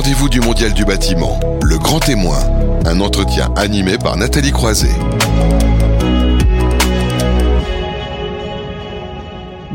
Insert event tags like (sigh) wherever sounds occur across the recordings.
rendez-vous du Mondial du bâtiment, le grand témoin. Un entretien animé par Nathalie Croiset.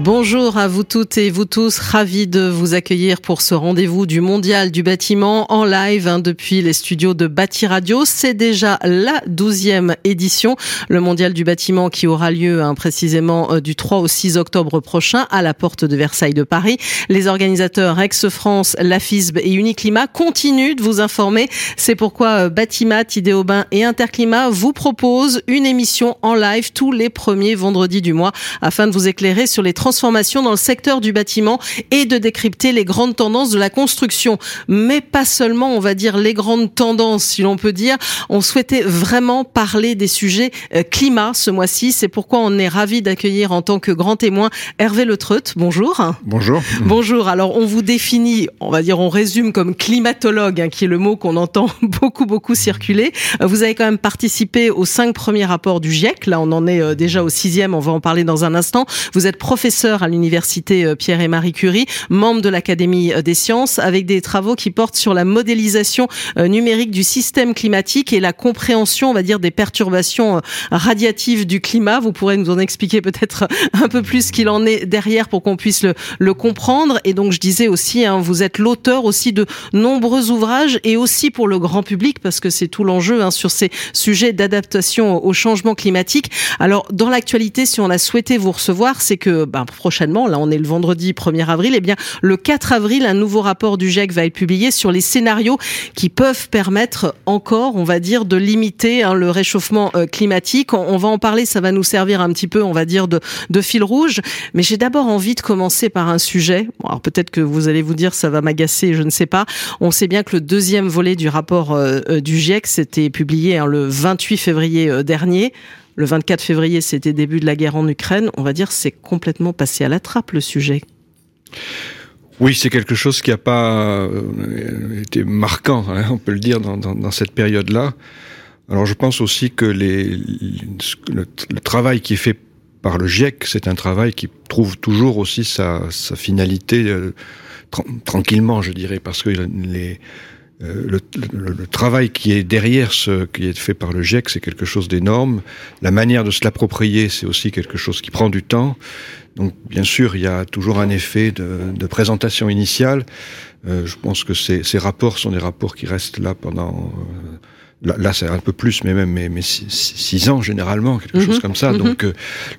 Bonjour à vous toutes et vous tous, ravi de vous accueillir pour ce rendez-vous du Mondial du bâtiment en live hein, depuis les studios de Bâti Radio. C'est déjà la douzième édition, le Mondial du bâtiment qui aura lieu hein, précisément euh, du 3 au 6 octobre prochain à la porte de Versailles de Paris. Les organisateurs Ex-France, la FISB et Uniclimat continuent de vous informer. C'est pourquoi euh, Batimat, Idéobain et Interclimat vous proposent une émission en live tous les premiers vendredis du mois afin de vous éclairer sur les transports dans le secteur du bâtiment et de décrypter les grandes tendances de la construction. Mais pas seulement, on va dire, les grandes tendances, si l'on peut dire. On souhaitait vraiment parler des sujets euh, climat ce mois-ci. C'est pourquoi on est ravi d'accueillir en tant que grand témoin Hervé Le Treut. Bonjour. Bonjour. (laughs) Bonjour. Alors, on vous définit, on va dire, on résume comme climatologue, hein, qui est le mot qu'on entend (laughs) beaucoup, beaucoup circuler. Euh, vous avez quand même participé aux cinq premiers rapports du GIEC. Là, on en est euh, déjà au sixième. On va en parler dans un instant. Vous êtes professeur à l'université euh, Pierre et Marie Curie, membre de l'Académie euh, des sciences, avec des travaux qui portent sur la modélisation euh, numérique du système climatique et la compréhension, on va dire, des perturbations radiatives du climat. Vous pourrez nous en expliquer peut-être un peu plus ce qu'il en est derrière pour qu'on puisse le, comprendre. Et donc, je disais aussi, hein, vous êtes l'auteur aussi de nombreux ouvrages et aussi pour le grand public, parce que c'est tout l'enjeu hein, sur ces sujets d'adaptation au changement climatique. Alors, dans l'actualité, si on a souhaité vous recevoir, c'est que ben, prochainement, là on est le vendredi 1er avril, eh bien le 4 avril, un nouveau rapport du GIEC va être publié sur les scénarios qui peuvent permettre encore, on va dire, de limiter hein, le réchauffement euh, climatique. On, va en parler, ça va nous servir un petit peu, on va dire, de, de fil rouge. Mais j'ai d'abord envie de commencer par un sujet. alors peut-être que vous allez vous dire ça va m'agacer, je ne sais pas. On sait bien que le deuxième volet du rapport euh, euh, du GIEC, c'était publié hein, le 28 février dernier. Le 24 février, c'était début de la guerre en Ukraine. On va dire c'est complètement passé à la trappe le sujet. Oui, c'est quelque chose qui n'a pas euh, été marquant, hein, on peut le dire, dans, cette période-là. Alors je pense aussi que le, travail qui est fait par le GIEC, c'est un travail qui trouve toujours aussi sa, finalité euh, tranquillement, je dirais, parce que les, euh, le, travail qui est derrière ce qui est fait par le GIEC, c'est quelque chose d'énorme. La manière de se l'approprier, c'est aussi quelque chose qui prend du temps. Donc, bien sûr, il y a toujours un effet de, présentation initiale. Euh, je pense que ces, rapports sont des rapports qui restent là pendant. Euh, là, c'est un peu plus, mais même mais, six, ans généralement, quelque chose mhm. comme ça. Mhm. Donc,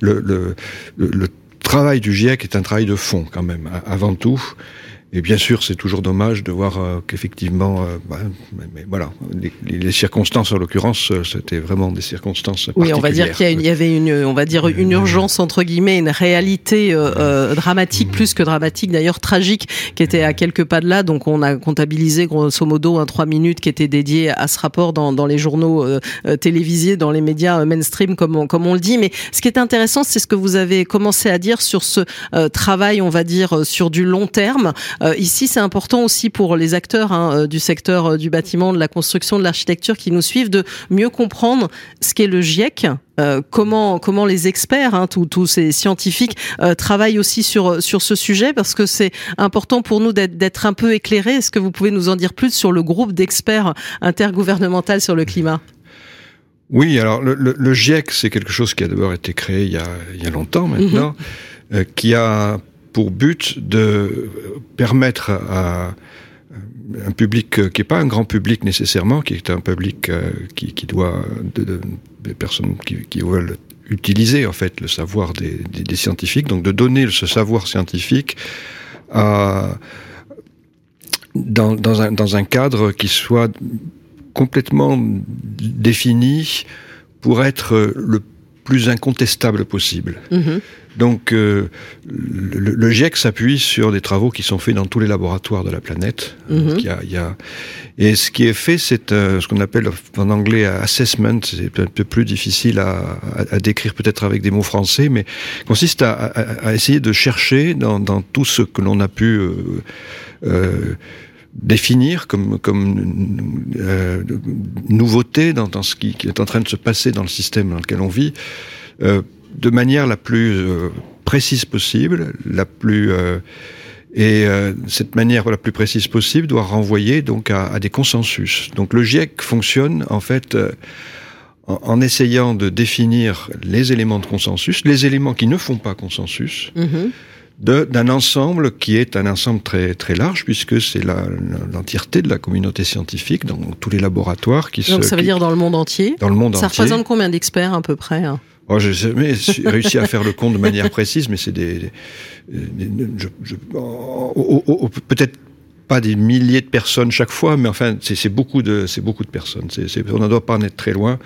le, le travail du GIEC est un travail de fond quand même, avant tout. Et bien sûr, c'est toujours dommage de voir euh, qu'effectivement, euh, bah, mais, voilà, les, circonstances en l'occurrence, euh, c'était vraiment des circonstances. Oui, on va dire qu'il y, avait une, on va dire une urgence entre guillemets, une réalité dramatique, plus que dramatique d'ailleurs, tragique, qui était à quelques pas de là. Donc, on a comptabilisé grosso modo un trois minutes qui était dédié à ce rapport dans, dans les journaux télévisés, dans les médias mainstream, comme on, comme on le dit. Mais ce qui est intéressant, c'est ce que vous avez commencé à dire sur ce travail, on va dire, sur du long terme. Euh, ici, c'est important aussi pour les acteurs hein, euh, du secteur euh, du bâtiment, de la construction, de l'architecture qui nous suivent, de mieux comprendre ce qu'est le GIEC, comment comment les experts, hein, tous ces scientifiques travaillent aussi sur sur ce sujet parce que c'est important pour nous d'être un peu éclairés. Est-ce que vous pouvez nous en dire plus sur le groupe d'experts intergouvernemental sur le climat? Oui, alors le, GIEC, c'est quelque chose qui a d'abord été créé il y a, il y a longtemps maintenant, mhm. qui a pour but de permettre à un public qui n'est pas un grand public nécessairement, qui est un public euh, qui, doit de, des personnes qui, veulent utiliser en fait le savoir des, scientifiques, donc de donner ce savoir scientifique dans un cadre qui soit complètement défini pour être le plus incontestable possible. Mm-hmm. Donc euh, le, GIEC s'appuie sur des travaux qui sont faits dans tous les laboratoires de la planète. Mhm. il y a, et ce qui est fait, c'est euh, ce qu'on appelle en anglais assessment. C'est un peu plus difficile à, à, décrire peut-être avec des mots français, mais consiste à, à essayer de chercher dans, dans, tout ce que l'on a pu euh, euh définir comme, comme euh, nouveauté dans, dans, ce qui, qui, est en train de se passer dans le système dans lequel on vit, euh, de manière la plus euh, précise possible, la plus euh, Et euh, cette manière la plus précise possible doit renvoyer donc à, à des consensus. Donc le GIEC fonctionne en fait en, en, essayant de définir les éléments de consensus, les éléments qui ne font pas consensus. Mm-hmm d'un ensemble qui est un ensemble très très large puisque c'est l'entièreté de la communauté scientifique dans tous les laboratoires qui Donc ça veut dire dans le monde entier. Dans le monde ça entier. Ça représente combien d'experts à peu près hein? Oh, je jamais réussi à faire le compte de manière précise, mais c'est des, peut-être pas des milliers de personnes chaque fois, mais enfin, c'est beaucoup de, personnes. On ne doit pas en être très loin.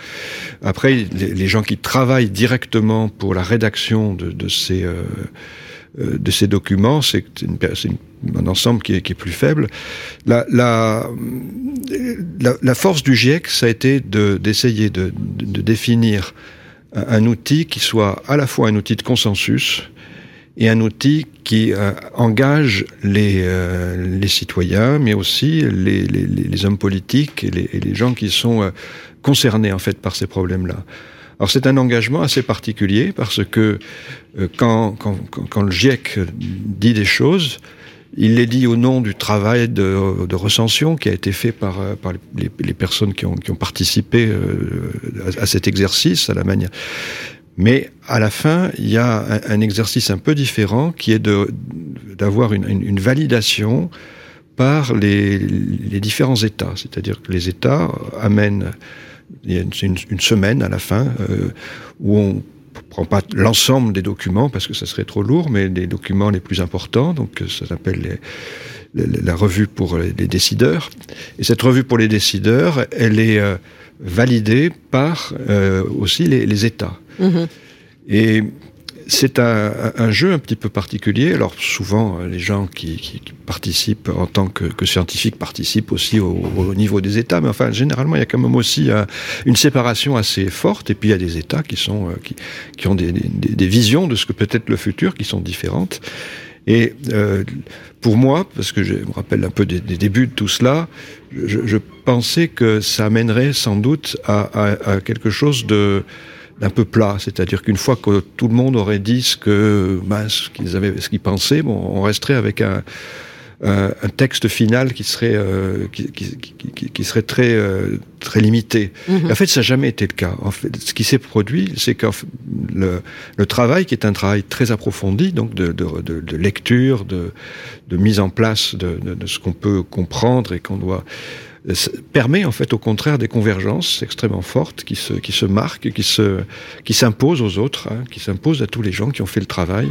Après, les, gens qui travaillent directement pour la rédaction de, euh, de ces documents, c'est un ensemble qui est, plus faible. La, force du GIEC, ça a été d'essayer de, de, de, définir un, outil qui soit à la fois un outil de consensus et un outil qui euh, engage les, euh, les citoyens, mais aussi les, les, les hommes politiques et les, et les, gens qui sont euh, concernés en fait par ces problèmes-là. Alors c'est un engagement assez particulier parce que euh, quand, quand, quand, le GIEC dit des choses, il les dit au nom du travail de, recension qui a été fait par, euh, les, personnes qui ont, participé euh, à, cet exercice, à la manière. Mais à la fin, il y a un, exercice un peu différent qui est d'avoir une, validation par les, différents États. C'est-à-dire que les États amènent il y a une, une, semaine à la fin euh, où on prend pas l'ensemble des documents parce que ça serait trop lourd, mais les documents les plus importants, donc ça s'appelle les, les, la revue pour les, les, décideurs. Et cette revue pour les décideurs, elle est euh, validée par euh, aussi les, les États. Mmh. Et c'est un, un, jeu un petit peu particulier. Alors souvent, les gens qui, qui, qui participent en tant que, que, scientifiques participent aussi au, au, niveau des États, mais enfin, généralement, il y a quand même aussi un, une séparation assez forte. Et puis, il y a des États qui, sont, euh, qui, qui ont des, des, des visions de ce que peut être le futur qui sont différentes. Et euh, pour moi, parce que je me rappelle un peu des, des débuts de tout cela, je, je, pensais que ça amènerait sans doute à, à, à quelque chose de d'un peu plat, c'est-à-dire qu'une fois que tout le monde aurait dit ce que ben, ce qu'ils avaient, ce qu'ils pensaient, bon, on resterait avec un, un, un texte final qui serait euh, qui, qui, qui, qui, serait très euh, très limité. -hmm. En fait, ça n'a jamais été le cas. En fait, ce qui s'est produit, c'est que le, le, travail, qui est un travail très approfondi, donc de, de, de, de lecture, de, de mise en place de, de ce qu'on peut comprendre et qu'on doit permet en fait au contraire des convergences extrêmement fortes qui se, qui se marquent, qui se, qui s'imposent aux autres, hein, qui s'imposent à tous les gens qui ont fait le travail.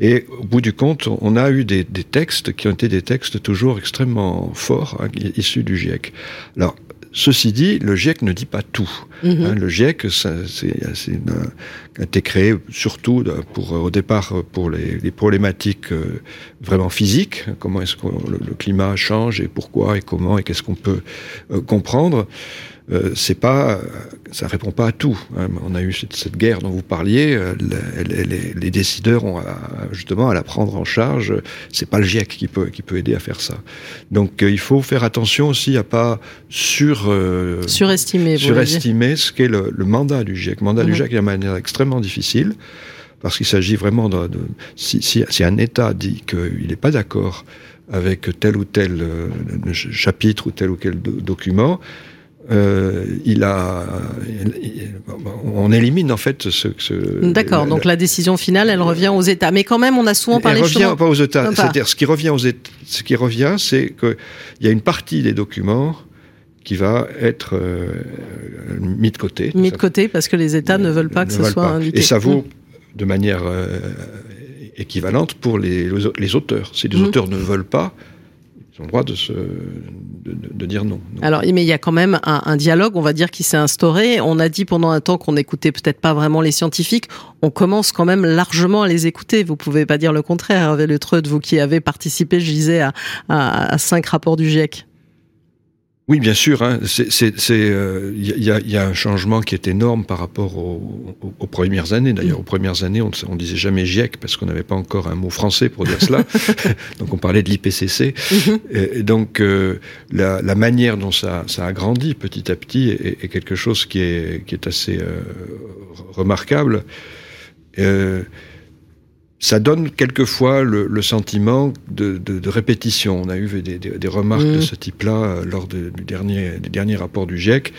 Et au bout du compte, on a eu des, des textes qui ont été des textes toujours extrêmement forts, hein, issus du GIEC. Alors, Ceci dit, le GIEC ne dit pas tout. Mm -hmm. hein, le GIEC ça, a été créé surtout pour, au départ pour les, les problématiques euh, vraiment physiques. Comment est-ce que le, le, climat change et pourquoi et comment et qu'est-ce qu'on peut euh, comprendre. Euh, c'est pas, ça répond pas à tout. Hein. On a eu cette, cette, guerre dont vous parliez. Euh, les, les, les, décideurs ont à, justement à la prendre en charge. C'est pas le GIEC qui peut qui peut aider à faire ça. Donc euh, il faut faire attention aussi à pas sur euh, surestimer surestimer ce qu'est le, le, mandat du GIEC. Le mandat du GIEC est de manière extrêmement difficile parce qu'il s'agit vraiment de, de si, si, si, un État dit qu'il n'est pas d'accord avec tel ou tel euh, chapitre ou tel ou tel do document, euh, il a, il, on élimine en fait ce. ce D'accord. Donc la décision finale, elle revient aux États. Mais quand même, on a souvent parlé. Elle revient pas aux États. C'est-à-dire, ce qui revient aux États, ce qui revient, c'est que il y a une partie des documents qui va être euh, mis de côté. Mis de côté parce que les États ne, ne veulent pas que ce soit pas. indiqué. Et ça vaut mmh. de manière euh, équivalente pour les, les auteurs. Si les mmh. auteurs ne veulent pas, ils ont le droit de, dire non, Alors, mais il y a quand même un, un dialogue, on va dire, qui s'est instauré. On a dit pendant un temps qu'on n'écoutait peut-être pas vraiment les scientifiques. On commence quand même largement à les écouter. Vous pouvez pas dire le contraire, Hervé Le Treud, vous qui avez participé, je disais, à, à, à cinq rapports du GIEC. Oui, bien sûr. Hein. Il euh, y, a, y, a, un changement qui est énorme par rapport aux, aux, aux premières années. D'ailleurs, aux premières années, on ne disait jamais GIEC parce qu'on n'avait pas encore un mot français pour dire cela. (laughs) (laughs) donc, on parlait de l'IPCC. Mm-hmm. et, donc, euh, la, la, manière dont ça, ça, a grandi petit à petit est, est quelque chose qui est, qui est assez euh, remarquable. Euh, ça donne quelquefois le, sentiment de, répétition. On a eu des, remarques de mmh. ce type-là lors du dernier, des derniers rapports du GIEC.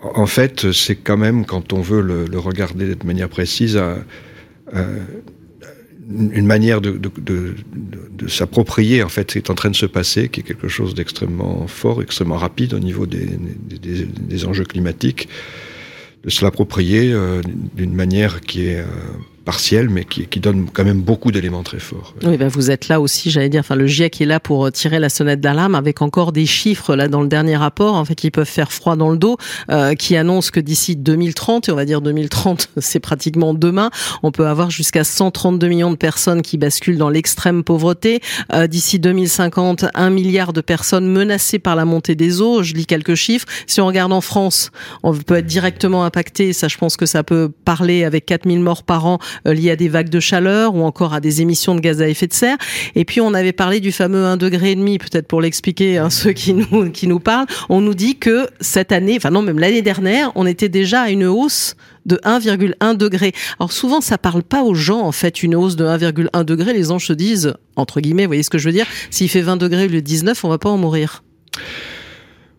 En fait, c'est quand même, quand on veut le, regarder de manière précise, une manière de, s'approprier en fait ce qui est en train de se passer, qui est quelque chose d'extrêmement fort, extrêmement rapide au niveau des, des enjeux climatiques, de se l'approprier euh, d'une manière qui est euh, partiel, mais qui, donne quand même beaucoup d'éléments très forts. Oui, ben vous êtes là aussi, j'allais dire, enfin le GIEC est là pour euh, tirer la sonnette d'alarme avec encore des chiffres là dans le dernier rapport, en fait, qui peuvent faire froid dans le dos, euh, qui annoncent que d'ici 2030, et on va dire 2030, (laughs) c'est pratiquement demain, on peut avoir jusqu'à 132 millions de personnes qui basculent dans l'extrême pauvreté. Euh, d'ici 2050, un milliard de personnes menacées par la montée des eaux. Je lis quelques chiffres. Si on regarde en France, on peut être directement impacté. Ça, je pense que ça peut parler avec 4000 morts par an liées à des vagues de chaleur ou encore à des émissions de gaz à effet de serre. Et puis on avait parlé du fameux 1 degré et demi, peut-être pour l'expliquer à hein, ceux qui (laughs) nous qui nous parlent. On nous dit que cette année, enfin non même l'année dernière, on était déjà à une hausse de 1,1 degré. Alors souvent, ça parle pas aux gens, en fait, une hausse de 1,1 degré. Les anges se disent, entre guillemets, vous voyez ce que je veux dire, s'il fait 20 degrés au lieu de 19, on va pas en mourir.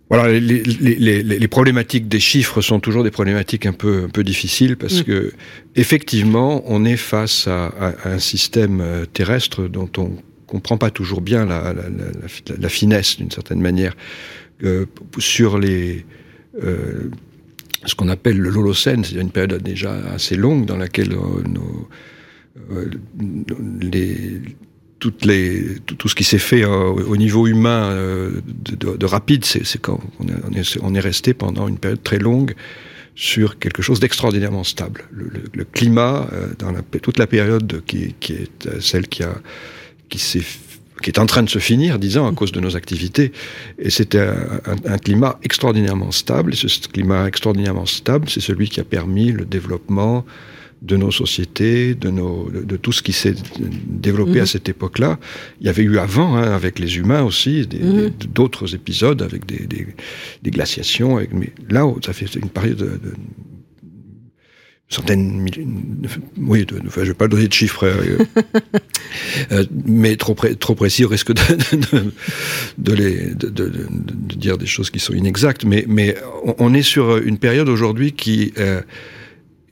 Voilà, les, les, les, problématiques des chiffres sont toujours des problématiques un peu, un peu difficiles parce mm. que effectivement, on est face à, un système euh, terrestre dont on comprend pas toujours bien la, la, la, finesse d'une certaine manière euh, sur les euh, ce qu'on appelle le Holocène, c'est une période déjà assez longue dans laquelle nos, les tout, ce qui s'est fait euh, au niveau humain euh, de, de, rapide, c'est quand on est, resté pendant une période très longue sur quelque chose d'extraordinairement stable. Le, climat, euh, dans toute la période qui, est celle qui est en train de se finir, disons, à cause de nos activités. Et c'était un, climat extraordinairement stable. Et ce climat extraordinairement stable, c'est celui qui a permis le développement de nos sociétés, de, nos, de, tout ce qui s'est développé à mhm. cette époque-là. Il y avait eu avant, hein, avec les humains aussi, mhm. d'autres épisodes avec des, des, glaciations. mais là, ça fait une période de, de centaines, oui, de, enfin, je vais pas donner de chiffres, euh, (laughs) euh, mais trop, trop précis au risque de, de, les, de, dire des choses qui sont inexactes. Mais, mais on, est sur une période aujourd'hui qui euh,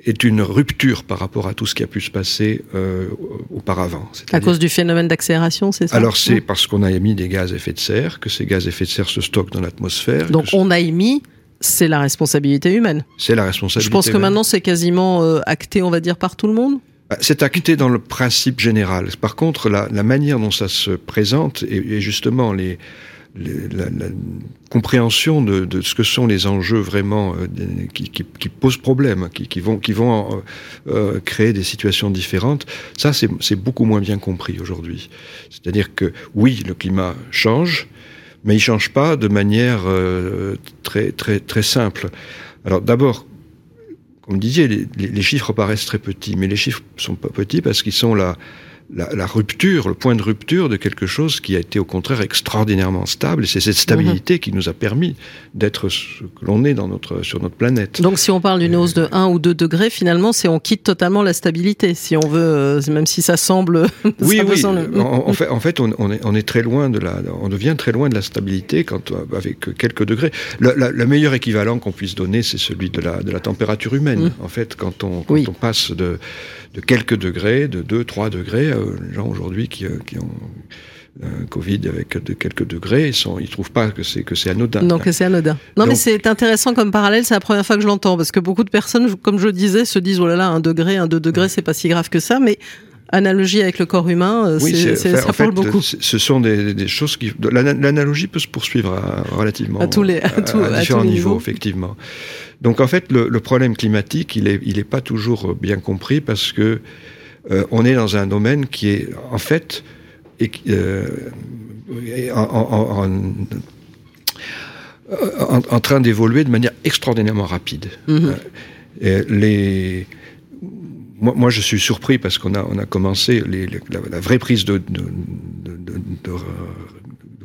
est une rupture par rapport à tout ce qui a pu se passer euh, auparavant. À cause du phénomène d'accélération, c'est ça? Alors c'est parce qu'on a émis des gaz à effet de serre, que ces gaz à effet de serre se stockent dans l'atmosphère. Donc on a émis, c'est la responsabilité humaine. C'est la responsabilité. Je pense que maintenant c'est quasiment euh, acté, on va dire, par tout le monde? Bah, c'est acté dans le principe général. Par contre, la, la manière dont ça se présente et, et justement les la, la, compréhension de, de, ce que sont les enjeux vraiment euh, qui, qui, qui, posent problème, qui, qui vont, qui vont euh, euh créer des situations différentes, ça c'est beaucoup moins bien compris aujourd'hui. C'est-à-dire que oui, le climat change, mais il change pas de manière euh, très très très simple. Alors d'abord, comme vous disiez, les, les, chiffres paraissent très petits, mais les chiffres sont pas petits parce qu'ils sont là la, la, rupture, le point de rupture de quelque chose qui a été au contraire extraordinairement stable. Et c'est cette stabilité qui nous a permis d'être ce que l'on est dans notre, sur notre planète. Donc si on parle d'une hausse de 1 ou 2 degrés, finalement, c'est on quitte totalement la stabilité, si on veut, euh, même si ça semble... (laughs) Oui, oui. En, fait, en fait on, on, est, on est très loin de la... On devient très loin de la stabilité quand, avec quelques degrés. Le, la, le meilleur équivalent qu'on puisse donner, c'est celui de la, de la température humaine. Mm. En fait, quand on, quand on passe de de quelques degrés, de 2, 3 degrés. Euh, les gens aujourd'hui qui, euh, qui ont un Covid avec de quelques degrés, ils sont, ils trouvent pas que c'est que c'est anodin. Non, que c'est anodin. Non, mais c'est intéressant comme parallèle. C'est la première fois que je l'entends parce que beaucoup de personnes, comme je disais, se disent oh là là, un degré, un deux degrés, c'est pas si grave que ça, mais analogie avec le corps humain, euh, oui, c'est, ça parle beaucoup. Ce sont des, des choses qui. L'analogie peut se poursuivre à, relativement. À tous les, à, tout, à différents niveaux, effectivement. Donc en fait, le, le, problème climatique, il est, il est pas toujours bien compris parce que euh, on est dans un domaine qui est en fait et, euh, en, en, en, en, train d'évoluer de manière extraordinairement rapide. Mm-hmm. Euh, les moi, moi, je suis surpris parce qu'on a, on a commencé les, les, la, la, vraie prise de, de, de, de,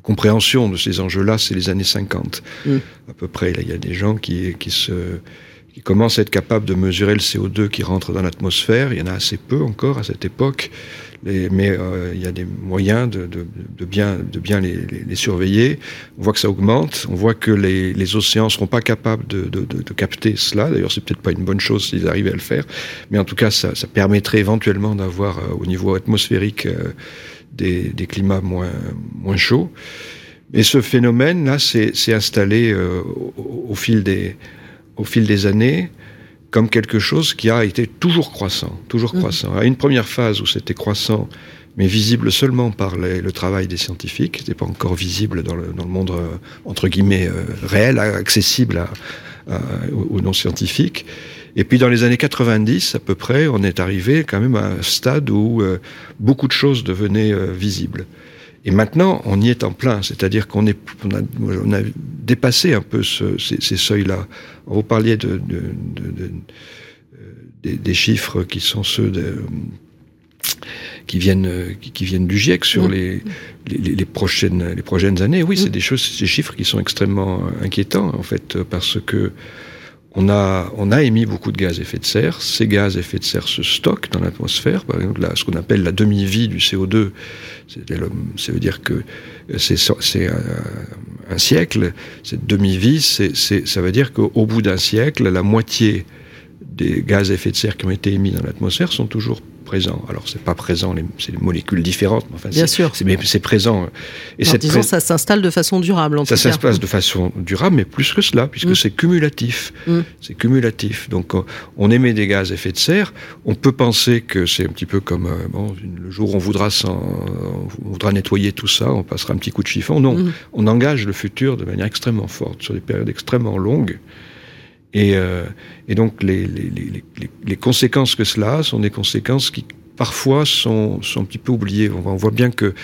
compréhension de ces enjeux-là, c'est les années 50 mm. à peu près. Là, il y a des gens qui, qui se qui commence à être capable de mesurer le CO2 qui rentre dans l'atmosphère. Il y en a assez peu encore à cette époque, mais euh, il y a des moyens de, bien, les, surveiller. On voit que ça augmente, on voit que les, océans seront pas capables de, capter cela. D'ailleurs, c'est peut-être pas une bonne chose s'ils arrivaient à le faire, mais en tout cas, ça, permettrait éventuellement d'avoir euh, au niveau atmosphérique euh, des, climats moins, chauds. Et ce phénomène-là s'est installé au, fil des, au fil des années comme quelque chose qui a été toujours croissant, toujours mmh. croissant. À une première phase où c'était croissant, mais visible seulement par les, le travail des scientifiques, c'était pas encore visible dans le, dans le monde euh, entre guillemets euh, réel, accessible à, à, aux non-scientifiques. Et puis dans les années 90 à peu près, on est arrivé quand même à un stade où euh, beaucoup de choses devenaient visibles. Et maintenant, on y est en plein, c'est-à-dire qu'on est, on a, on a, dépassé un peu ce, ces, ces seuils-là. Vous parliez de, de, de, de des, des, chiffres qui sont ceux de, qui viennent qui viennent du GIEC sur mmh. les, les, les, prochaines les prochaines années. Oui, mmh. c'est des choses, des chiffres qui sont extrêmement inquiétants en fait parce que on a, émis beaucoup de gaz à effet de serre. Ces gaz à effet de serre se stockent dans l'atmosphère. Par exemple, ce qu'on appelle la demi-vie du CO2, ça veut dire que c'est un, un siècle. Cette demi-vie, ça veut dire qu'au bout d'un siècle, la moitié des gaz à effet de serre qui ont été émis dans l'atmosphère sont toujours présent. Alors c'est pas présent, c'est des molécules différentes, mais enfin, bien sûr, mais c'est présent. Et cette disons, ça s'installe de façon durable. En ça s'installe de façon durable, mais plus que cela, puisque mm. c'est cumulatif. Mm. C'est cumulatif. Donc on émet des gaz à effet de serre. On peut penser que c'est un petit peu comme euh, bon, le jour où on voudra, on voudra nettoyer tout ça, on passera un petit coup de chiffon. Non, mm. on engage le futur de manière extrêmement forte sur des périodes extrêmement longues. Et, euh, et donc les, les, les, les, conséquences que cela a sont des conséquences qui parfois sont, sont un petit peu oubliées. On, on voit bien que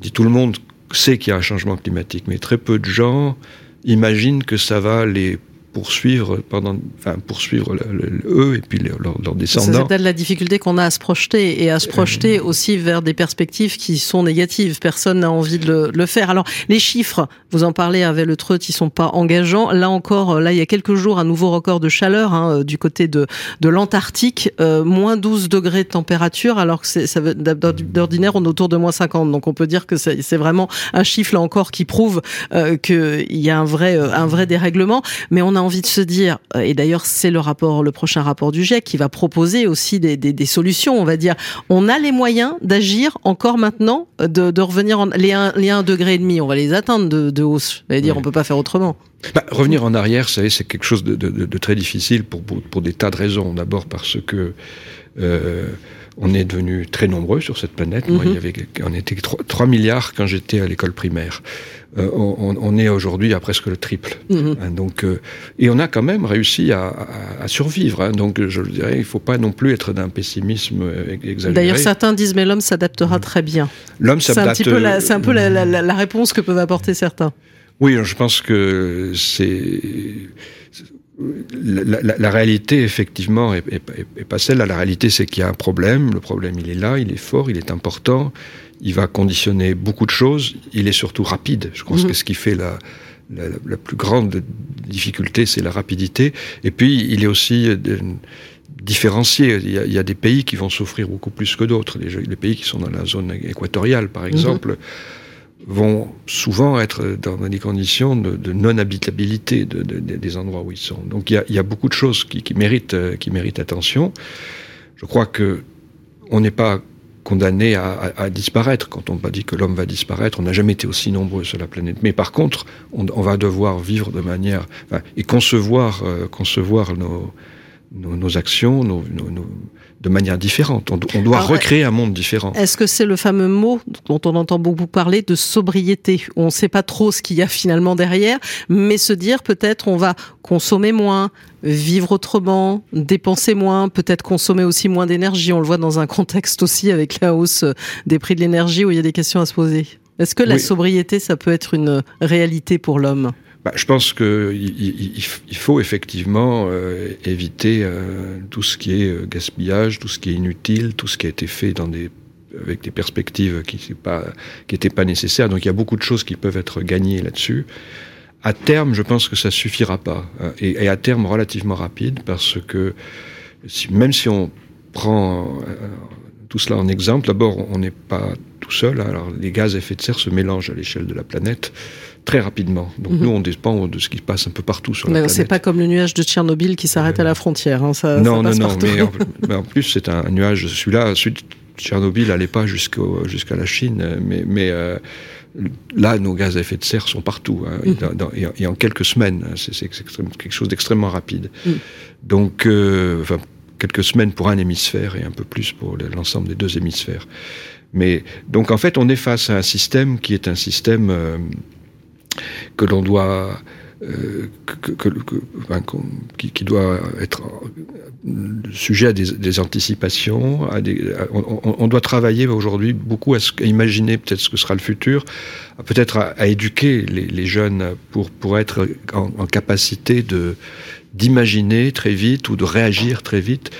dit tout le monde sait qu'il y a un changement climatique, mais très peu de gens imaginent que ça va les poursuivre pendant, enfin poursuivre le, le, eux et puis leurs leur descendants. C'est peut-être la difficulté qu'on a à se projeter et à se projeter euh... aussi vers des perspectives qui sont négatives. Personne n'a envie de le, le, faire. Alors les chiffres, vous en parlez avec le Treut, ils sont pas engageants. Là encore, là il y a quelques jours, un nouveau record de chaleur hein, du côté de, de l'Antarctique, euh, moins 12 degrés de température, alors que ça d'ordinaire on est autour de moins 50. Donc on peut dire que c'est vraiment un chiffre là encore qui prouve euh, qu'il y a un vrai, euh, un vrai dérèglement. Mais on a envie de se dire, euh, et d'ailleurs c'est le rapport, le prochain rapport du GIEC qui va proposer aussi des, des, des solutions. On va dire, on a les moyens d'agir encore maintenant, de, de revenir en, les 1, les 1 degré et demi, on va les atteindre de, de hausse. On va dire, on peut pas faire autrement. Bah, revenir en arrière, c'est quelque chose de, de, de, très difficile pour, pour, pour, des tas de raisons. D'abord parce que euh, on est devenu très nombreux sur cette planète. Moi, il y avait, on était 3, 3 milliards quand j'étais à l'école primaire. Euh, on, on, est aujourd'hui à presque le triple. -hmm. hein, donc, euh, et on a quand même réussi à, à, à survivre. Hein, donc, je le dirais, il ne faut pas non plus être d'un pessimisme exagéré. D'ailleurs, certains disent mais l'homme s'adaptera mmh. très bien. L'homme s'adapte. C'est un, peu, un peu la, la, la réponse que peuvent apporter certains. Oui, je pense que c'est la, la, la, réalité, effectivement, est, est, est pas celle-là. La réalité, c'est qu'il y a un problème. Le problème, il est là, il est fort, il est important. Il va conditionner beaucoup de choses. Il est surtout rapide. Je pense mmh. que ce qui fait la, la, la plus grande difficulté, c'est la rapidité. Et puis, il est aussi de, différencié. Il y, a, il y, a, des pays qui vont souffrir beaucoup plus que d'autres. Les, les, pays qui sont dans la zone équatoriale, par mmh. exemple. Mmh vont souvent être dans des conditions de, non-habitabilité de, de, des endroits où ils sont. Donc il y a, beaucoup de choses qui, qui, méritent, euh, qui méritent attention. Je crois que on n'est pas condamné à, disparaître. Quand on dit que l'homme va disparaître, on n'a jamais été aussi nombreux sur la planète. Mais par contre, on, va devoir vivre de manière et concevoir, euh, nos, actions, nos, de manière différente. On, on doit Alors, recréer un monde différent. Est-ce que c'est le fameux mot dont on entend beaucoup parler de sobriété? On ne sait pas trop ce qu'il y a finalement derrière, mais se dire peut-être on va consommer moins, vivre autrement, dépenser moins, peut-être consommer aussi moins d'énergie. On le voit dans un contexte aussi avec la hausse des prix de l'énergie où il y a des questions à se poser. Est-ce que la oui. sobriété, ça peut être une réalité pour l'homme? Bah, je pense qu'il il, faut effectivement euh, éviter euh, tout ce qui est euh, gaspillage, tout ce qui est inutile, tout ce qui a été fait avec des perspectives qui n'étaient pas, nécessaires. Donc il y a beaucoup de choses qui peuvent être gagnées là-dessus. à terme, je pense que ça suffira pas, hein, et, à terme relativement rapide, parce que même si on prend tout cela en exemple, d'abord, on n'est pas tout seul. Hein. alors, les gaz à effet de serre se mélangent à l'échelle de la planète très rapidement. Donc mhm. nous, on dépend de ce qui se passe un peu partout sur la planète. C'est pas comme le nuage de Tchernobyl qui s'arrête à la frontière. Hein, ça, non, non, non. (laughs) Mais en, plus, c'est un nuage. Celui-là, celui de Tchernobyl n'allait pas jusqu'à la Chine, mais, mais euh, là, nos gaz à effet de serre sont partout. Hein, mhm. et, en quelques semaines, hein, c'est quelque chose d'extrêmement rapide. Mhm. Donc, euh, enfin, quelques semaines pour un hémisphère et un peu plus pour l'ensemble des deux hémisphères. Mais donc en fait, on est face à un système qui est un système euh, que l'on doit euh, que, qui, doit être sujet à des, anticipations. À des, on, doit travailler aujourd'hui beaucoup à, imaginer peut-être ce que sera le futur, peut-être à, éduquer les, jeunes pour, pour être en, capacité de d'imaginer très vite ou de réagir très vite.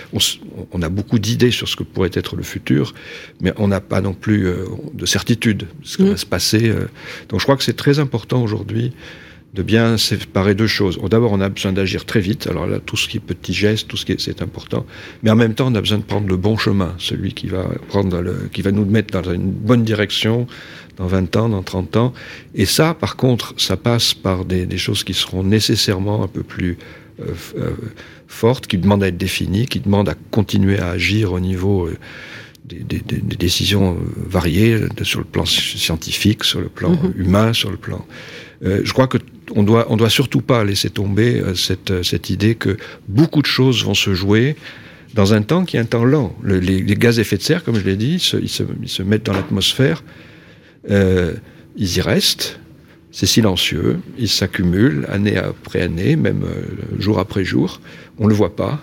On, a beaucoup d'idées sur ce que pourrait être le futur, mais on n'a pas non plus euh, de certitude de ce qui va mmh. se passer. Euh. Donc je crois que c'est très important aujourd'hui de bien séparer deux choses. D'abord, on a besoin d'agir très vite. Alors là, tout ce qui est petit geste, tout ce qui est, c'est important. Mais en même temps, on a besoin de prendre le bon chemin, celui qui va prendre le, qui va nous mettre dans une bonne direction dans 20 ans, dans 30 ans. Et ça, par contre, ça passe par des, des choses qui seront nécessairement un peu plus euh, euh, fortes, qui demandent à être définies, qui demandent à continuer à agir au niveau euh, des, des, des, décisions variées sur le plan scientifique, sur le plan mhm. humain, sur le plan. je crois que on doit, on doit surtout pas laisser tomber cette, cette idée que beaucoup de choses vont se jouer dans un temps qui est un temps lent. les, gaz à effet de serre, comme je l'ai dit, ils se, ils se, mettent dans l'atmosphère, euh, ils y restent, c'est silencieux, ils s'accumulent année après année, même euh, jour après jour, on ne le voit pas,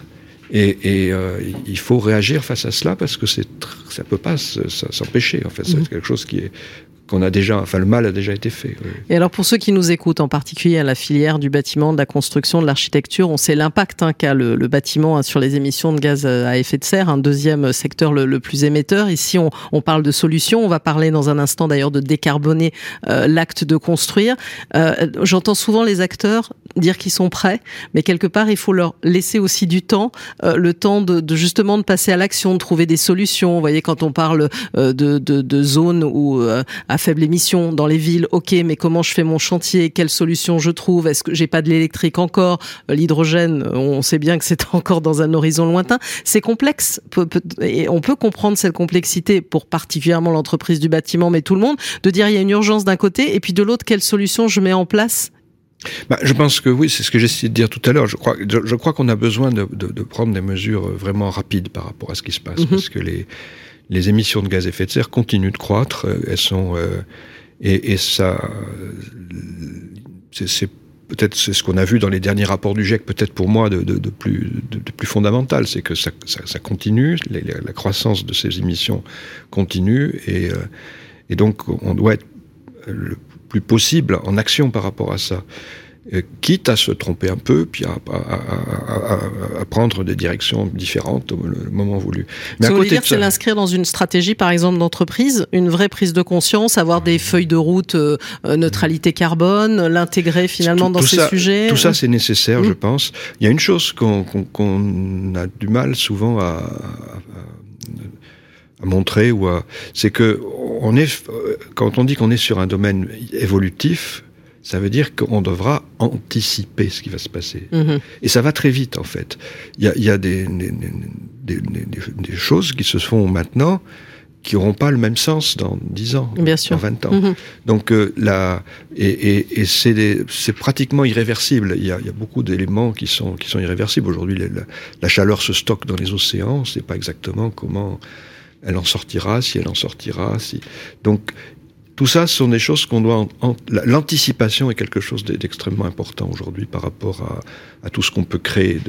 et, euh, il faut réagir face à cela parce que ça peut pas s'empêcher. En fait, c'est mmh. quelque chose qui est qu'on a déjà, enfin le mal a déjà été fait. Et alors pour ceux qui nous écoutent, en particulier à la filière du bâtiment, de la construction, de l'architecture, on sait l'impact hein, qu'a le, bâtiment hein, sur les émissions de gaz à effet de serre, un deuxième secteur le, plus émetteur. Ici, on, parle de solutions. On va parler dans un instant d'ailleurs de décarboner euh, l'acte de construire. Euh, J'entends souvent les acteurs dire qu'ils sont prêts, mais quelque part, il faut leur laisser aussi du temps, euh, le temps de, justement de passer à l'action, de trouver des solutions. Vous voyez, quand on parle de, de, de zones où à faible émission dans les villes, ok, mais comment je fais mon chantier? Quelle solution je trouve? Est-ce que j'ai pas de l'électrique encore? L'hydrogène, on sait bien que c'est (laughs) encore dans un horizon lointain. C'est complexe, et on peut comprendre cette complexité pour particulièrement l'entreprise du bâtiment, mais tout le monde, de dire il y a une urgence d'un côté, et puis de l'autre, quelle solution je mets en place? Bah, je pense que oui, c'est ce que j'ai essayé de dire tout à l'heure. Je crois, je, crois qu'on a besoin de, de, de, prendre des mesures vraiment rapides par rapport à ce qui se passe, mhm. parce que les, les émissions de gaz à effet de serre continuent de croître. Euh, elles sont euh, et, ça, c'est peut-être ce qu'on a vu dans les derniers rapports du GIEC, peut-être pour moi de, plus, de, plus fondamental, c'est que ça, continue, la, croissance de ces émissions continue, euh, et donc on doit être le plus possible en action par rapport à ça. Euh, quitte à se tromper un peu, puis à, prendre des directions différentes au moment voulu. Mais Ce à côté c'est l'inscrire dans une stratégie, par exemple, d'entreprise, une vraie prise de conscience, avoir des feuilles de route euh, euh, neutralité carbone, l'intégrer finalement dans ces sujets. Tout ça, c'est nécessaire, je mmh. pense. Il y a une chose qu'on a du mal souvent à, à montrer ou à, c'est que on est, quand on dit qu'on est sur un domaine évolutif, ça veut dire qu'on devra anticiper ce qui va se passer. Mhm. Et ça va très vite, en fait. Il y a, y a des, des, des, choses qui se font maintenant qui n'auront pas le même sens dans 10 ans, Bien sûr. dans 20 ans. Mhm. Donc euh, là, et, et, et c'est pratiquement irréversible. Il y a, il y a beaucoup d'éléments qui sont, qui sont irréversibles. Aujourd'hui, la, la, chaleur se stocke dans les océans. On ne sait pas exactement comment elle en sortira, si elle en sortira. Si... Donc tout ça, ce sont des choses qu'on doit. L'anticipation est quelque chose d'extrêmement important aujourd'hui par rapport à, tout ce qu'on peut créer.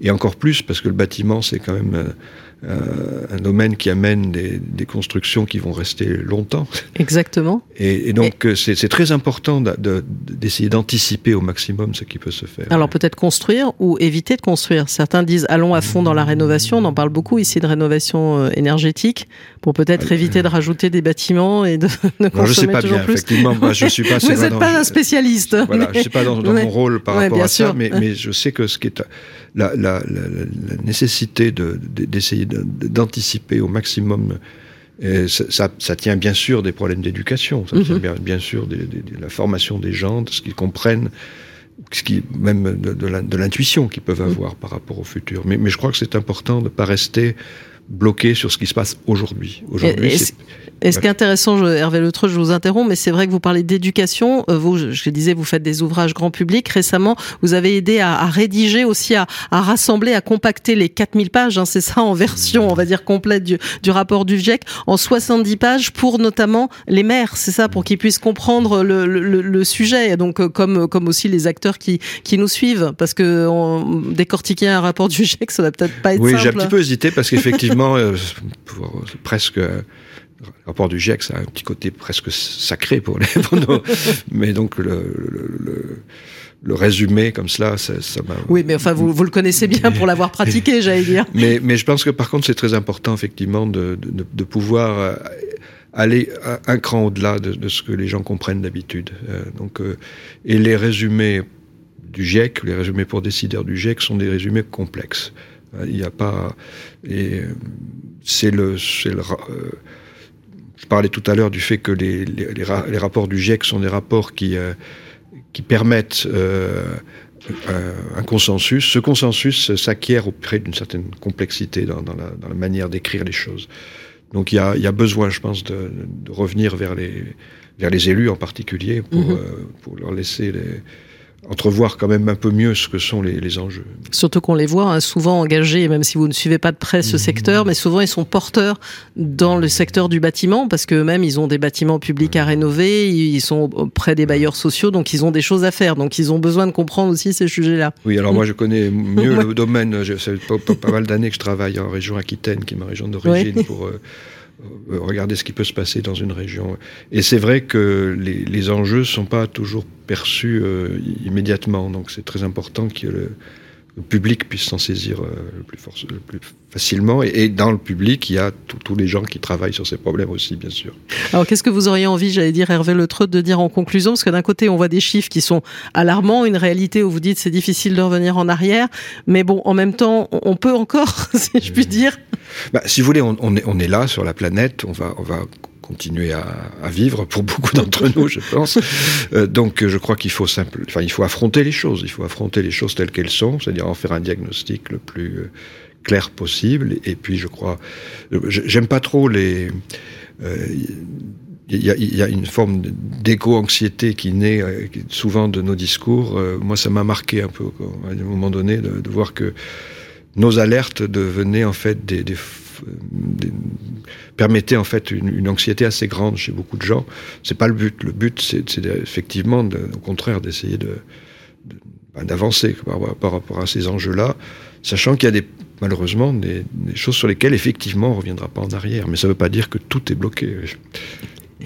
Et encore plus parce que le bâtiment, c'est quand même euh, un domaine qui amène des, des, constructions qui vont rester longtemps. Exactement. Et, et donc c'est très important d'essayer de, d'anticiper au maximum ce qui peut se faire. Alors peut-être construire ou éviter de construire. Certains disent allons à fond dans la rénovation. On en parle beaucoup ici de rénovation euh, énergétique pour peut-être ah, éviter de rajouter des bâtiments et de, (laughs) de consommer je sais pas toujours bien, plus. Effectivement, je suis pas. (laughs) Vous n'êtes pas un spécialiste. Voilà, je suis pas dans, dans Ouais. mon rôle par Ouais, rapport à sûr. ça, mais, mais je sais que ce qui est la, la, la, la nécessité de- de- d'essayer de, d'anticiper au maximum. Et ça, ça, ça tient bien sûr des problèmes d'éducation, ça tient Mhm. bien, bien sûr de la formation des gens, de ce qu'ils comprennent, ce qui, même de, l'intuition qu'ils peuvent avoir par rapport au futur. Mais, mais je crois que c'est important de ne pas rester bloqué sur ce qui se passe aujourd'hui. Aujourd'hui, Et- et c'est- Et ce qui est intéressant, je- Hervé Letreux, je vous interromps, mais c'est vrai que vous parlez d'éducation. Euh, Vous, je, je disais, vous faites des ouvrages grand public. Récemment, vous avez aidé à, à rédiger aussi, à, à rassembler, à compacter les 4000 pages, hein, c'est ça, en version, on va dire, complète du, du rapport du GIEC, en 70 pages pour notamment les maires, c'est ça, pour qu'ils puissent comprendre le, le- le- sujet. Et Donc, euh, comme, comme aussi les acteurs qui, qui nous suivent, parce que on- décortiquer un rapport du GIEC, ça va peut-être pas être Oui, simple. j'ai un petit peu hésité parce qu'effectivement, euh, pour- c'est presque. euh, Le rapport du GIEC, ça a un petit côté presque sacré pour les. (laughs) Mais donc, le, le, le, le résumé comme cela, ça ça m'a. Oui, mais enfin, vous, vous le connaissez bien pour l'avoir pratiqué, (laughs) j'allais dire. Mais, mais je pense que par contre, c'est très important, effectivement, de, de, de pouvoir euh, aller un- un cran au-delà de, de ce que les gens comprennent d'habitude. Euh, donc, euh, et les résumés du GIEC, les résumés pour décideurs du GIEC sont des résumés complexes. Euh, Il n'y a pas. Et euh, c'est le. c'est le euh, je parlais tout à l'heure du fait que les, les, les ra- les rapports du GIEC sont des rapports qui, euh, qui permettent euh, un, un consensus. Ce consensus s'acquiert auprès d'une certaine complexité dans, dans, la, dans la manière d'écrire les choses. Donc il y a, y a besoin, je pense, de, de revenir vers les, vers les élus en particulier pour, Mhm. euh, pour leur laisser les, entrevoir quand même un peu mieux ce que sont les, les enjeux. Surtout qu'on les voit hein, souvent engagés, même si vous ne suivez pas de près ce secteur, mais souvent ils sont porteurs dans le secteur du bâtiment, parce qu'eux-mêmes, ils ont des bâtiments publics à rénover, ils sont auprès des bailleurs sociaux, donc ils ont des choses à faire. Donc ils ont besoin de comprendre aussi ces sujets-là. Oui, alors moi je connais mieux (laughs) le domaine. Ça fait pas, pas- pas mal d'années que je travaille en région Aquitaine, qui est ma région d'origine, Oui. pour euh, regarder ce qui peut se passer dans une région. Et c'est vrai que les, enjeux sont pas toujours perçus euh, immédiatement. Donc c'est très important que le, le public puisse s'en saisir euh, le, plus le plus facilement. Et, et dans le public, il y a tous- les gens qui travaillent sur ces problèmes aussi, bien sûr. Alors qu'est-ce que vous auriez envie, j'allais dire Hervé Le Treut, de dire en conclusion? Parce que d'un côté, on voit des chiffres qui sont alarmants, une réalité où vous dites c'est difficile de revenir en arrière, mais bon, en même temps, on- on peut encore, (laughs) si je puis dire. Bah, si vous voulez, on, on est, on est là sur la planète, on va, on va continuer à, vivre pour beaucoup d'entre nous, je pense. Euh, donc, je crois qu'il faut simple, enfin, il faut affronter les choses. Il faut affronter les choses telles qu'elles sont, c'est-à-dire en faire un diagnostic le plus euh, clair possible. Et puis, je crois, euh, j'aime pas trop les. il y, a, une forme d'éco-anxiété qui naît souvent de nos discours. Moi, ça m'a marqué un peu, à un moment donné, de, voir que nos alertes devenaient en fait des, des- permettaient en fait une, une anxiété assez grande chez beaucoup de gens. C'est pas le but. Le but, c'est effectivement, de- au contraire, d'essayer de de- ben, d'avancer par, par rapport à ces enjeux-là, sachant qu'il y a des malheureusement des, des choses sur lesquelles effectivement on reviendra pas en arrière. Mais ça ne veut pas dire que tout est bloqué.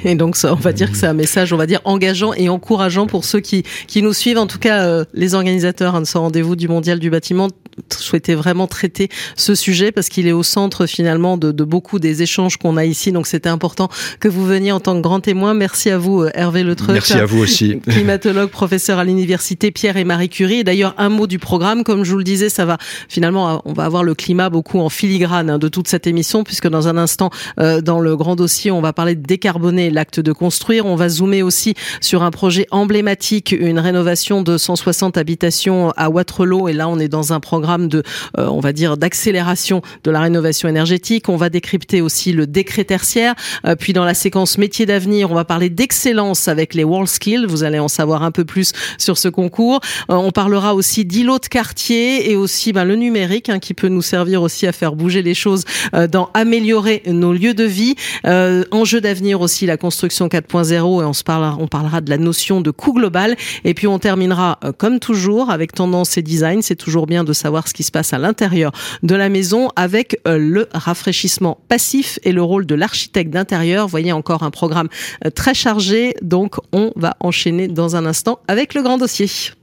Et donc, ça, on va dire que c'est un (laughs) message, on va dire, engageant et encourageant pour ceux qui, qui nous suivent. En tout cas, euh, les organisateurs hein, de ce rendez-vous du Mondial du bâtiment souhaitaient vraiment traiter ce sujet parce qu'il est au centre finalement de, de beaucoup des échanges qu'on a ici. Donc, c'était important que vous veniez en tant que grand témoin. Merci à vous, euh, Hervé Le Treut. Merci à vous aussi. (laughs) climatologue, professeur à l'université Pierre et Marie Curie. Et d'ailleurs, un mot du programme, comme je vous le disais, ça va finalement, on va avoir le climat beaucoup en filigrane hein, de toute cette émission, puisque dans un instant, euh, dans le grand dossier, on va parler de décarboner l'acte de construire. On va zoomer aussi sur un projet emblématique, une rénovation de 160 habitations à Waterloo. Et là, on est dans un programme de, euh, on va dire, d'accélération de la rénovation énergétique. On va décrypter aussi le décret tertiaire. Euh, puis dans la séquence métiers d'avenir, on va parler d'excellence avec les WorldSkills. Vous allez en savoir un peu plus sur ce concours. Euh, on parlera aussi d'îlots de quartier et aussi ben, le numérique hein, qui peut nous servir aussi à faire bouger les choses dans améliorer nos lieux de vie. Enjeu d'avenir aussi la construction 4.0 et on se parlera, on parlera de la notion de coût global. Et puis on terminera comme toujours avec tendance et design. C'est toujours bien de savoir ce qui se passe à l'intérieur de la maison avec euh, le rafraîchissement passif et le rôle de l'architecte d'intérieur. Voyez encore un programme euh, très chargé, donc on va enchaîner dans un instant avec le grand dossier.